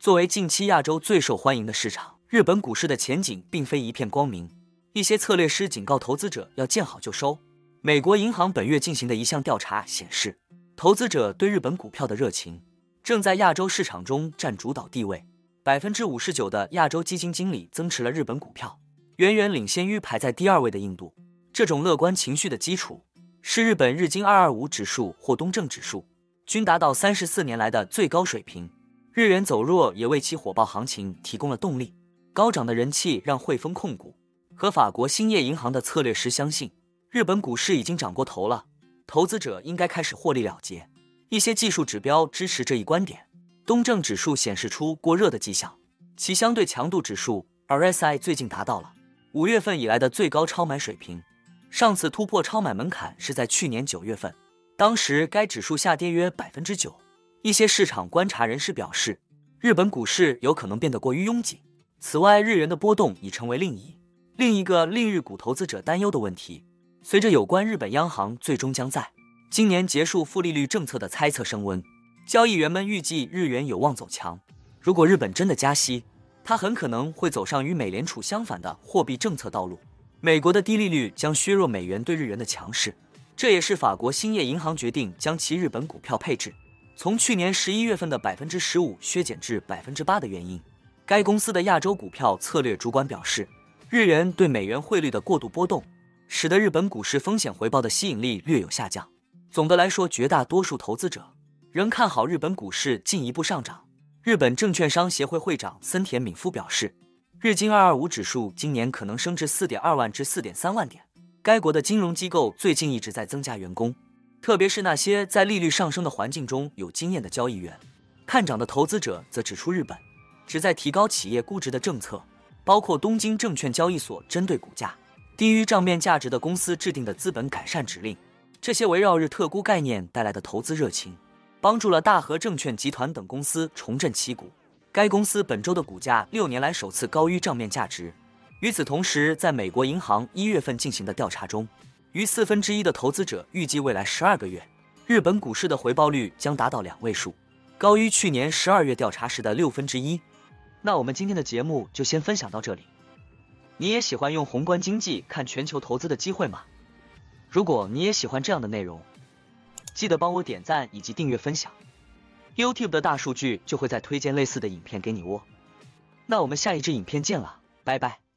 作为近期亚洲最受欢迎的市场，日本股市的前景并非一片光明。一些策略师警告投资者要见好就收。美国银行本月进行的一项调查显示，投资者对日本股票的热情正在亚洲市场中占主导地位。百分之五十九的亚洲基金经理增持了日本股票，远远领先于排在第二位的印度。这种乐观情绪的基础是日本日经二二五指数或东证指数均达到三十四年来的最高水平。日元走弱也为其火爆行情提供了动力，高涨的人气让汇丰控股和法国兴业银行的策略师相信，日本股市已经涨过头了，投资者应该开始获利了结。一些技术指标支持这一观点，东证指数显示出过热的迹象，其相对强度指数 RSI 最近达到了五月份以来的最高超买水平，上次突破超买门槛是在去年九月份，当时该指数下跌约百分之九。一些市场观察人士表示，日本股市有可能变得过于拥挤。此外，日元的波动已成为另一另一个令日股投资者担忧的问题。随着有关日本央行最终将在今年结束负利率政策的猜测升温，交易员们预计日元有望走强。如果日本真的加息，它很可能会走上与美联储相反的货币政策道路。美国的低利率将削弱美元对日元的强势，这也是法国兴业银行决定将其日本股票配置。从去年十一月份的百分之十五削减至百分之八的原因，该公司的亚洲股票策略主管表示，日元对美元汇率的过度波动，使得日本股市风险回报的吸引力略有下降。总的来说，绝大多数投资者仍看好日本股市进一步上涨。日本证券商协会会长森田敏夫表示，日经二二五指数今年可能升至四点二万至四点三万点。该国的金融机构最近一直在增加员工。特别是那些在利率上升的环境中有经验的交易员，看涨的投资者则指出，日本旨在提高企业估值的政策，包括东京证券交易所针对股价低于账面价值的公司制定的资本改善指令。这些围绕日特估概念带来的投资热情，帮助了大和证券集团等公司重振旗鼓。该公司本周的股价六年来首次高于账面价值。与此同时，在美国银行一月份进行的调查中。逾四分之一的投资者预计未来十二个月，日本股市的回报率将达到两位数，高于去年十二月调查时的六分之一。那我们今天的节目就先分享到这里。你也喜欢用宏观经济看全球投资的机会吗？如果你也喜欢这样的内容，记得帮我点赞以及订阅分享，YouTube 的大数据就会再推荐类似的影片给你哦。那我们下一支影片见了，拜拜。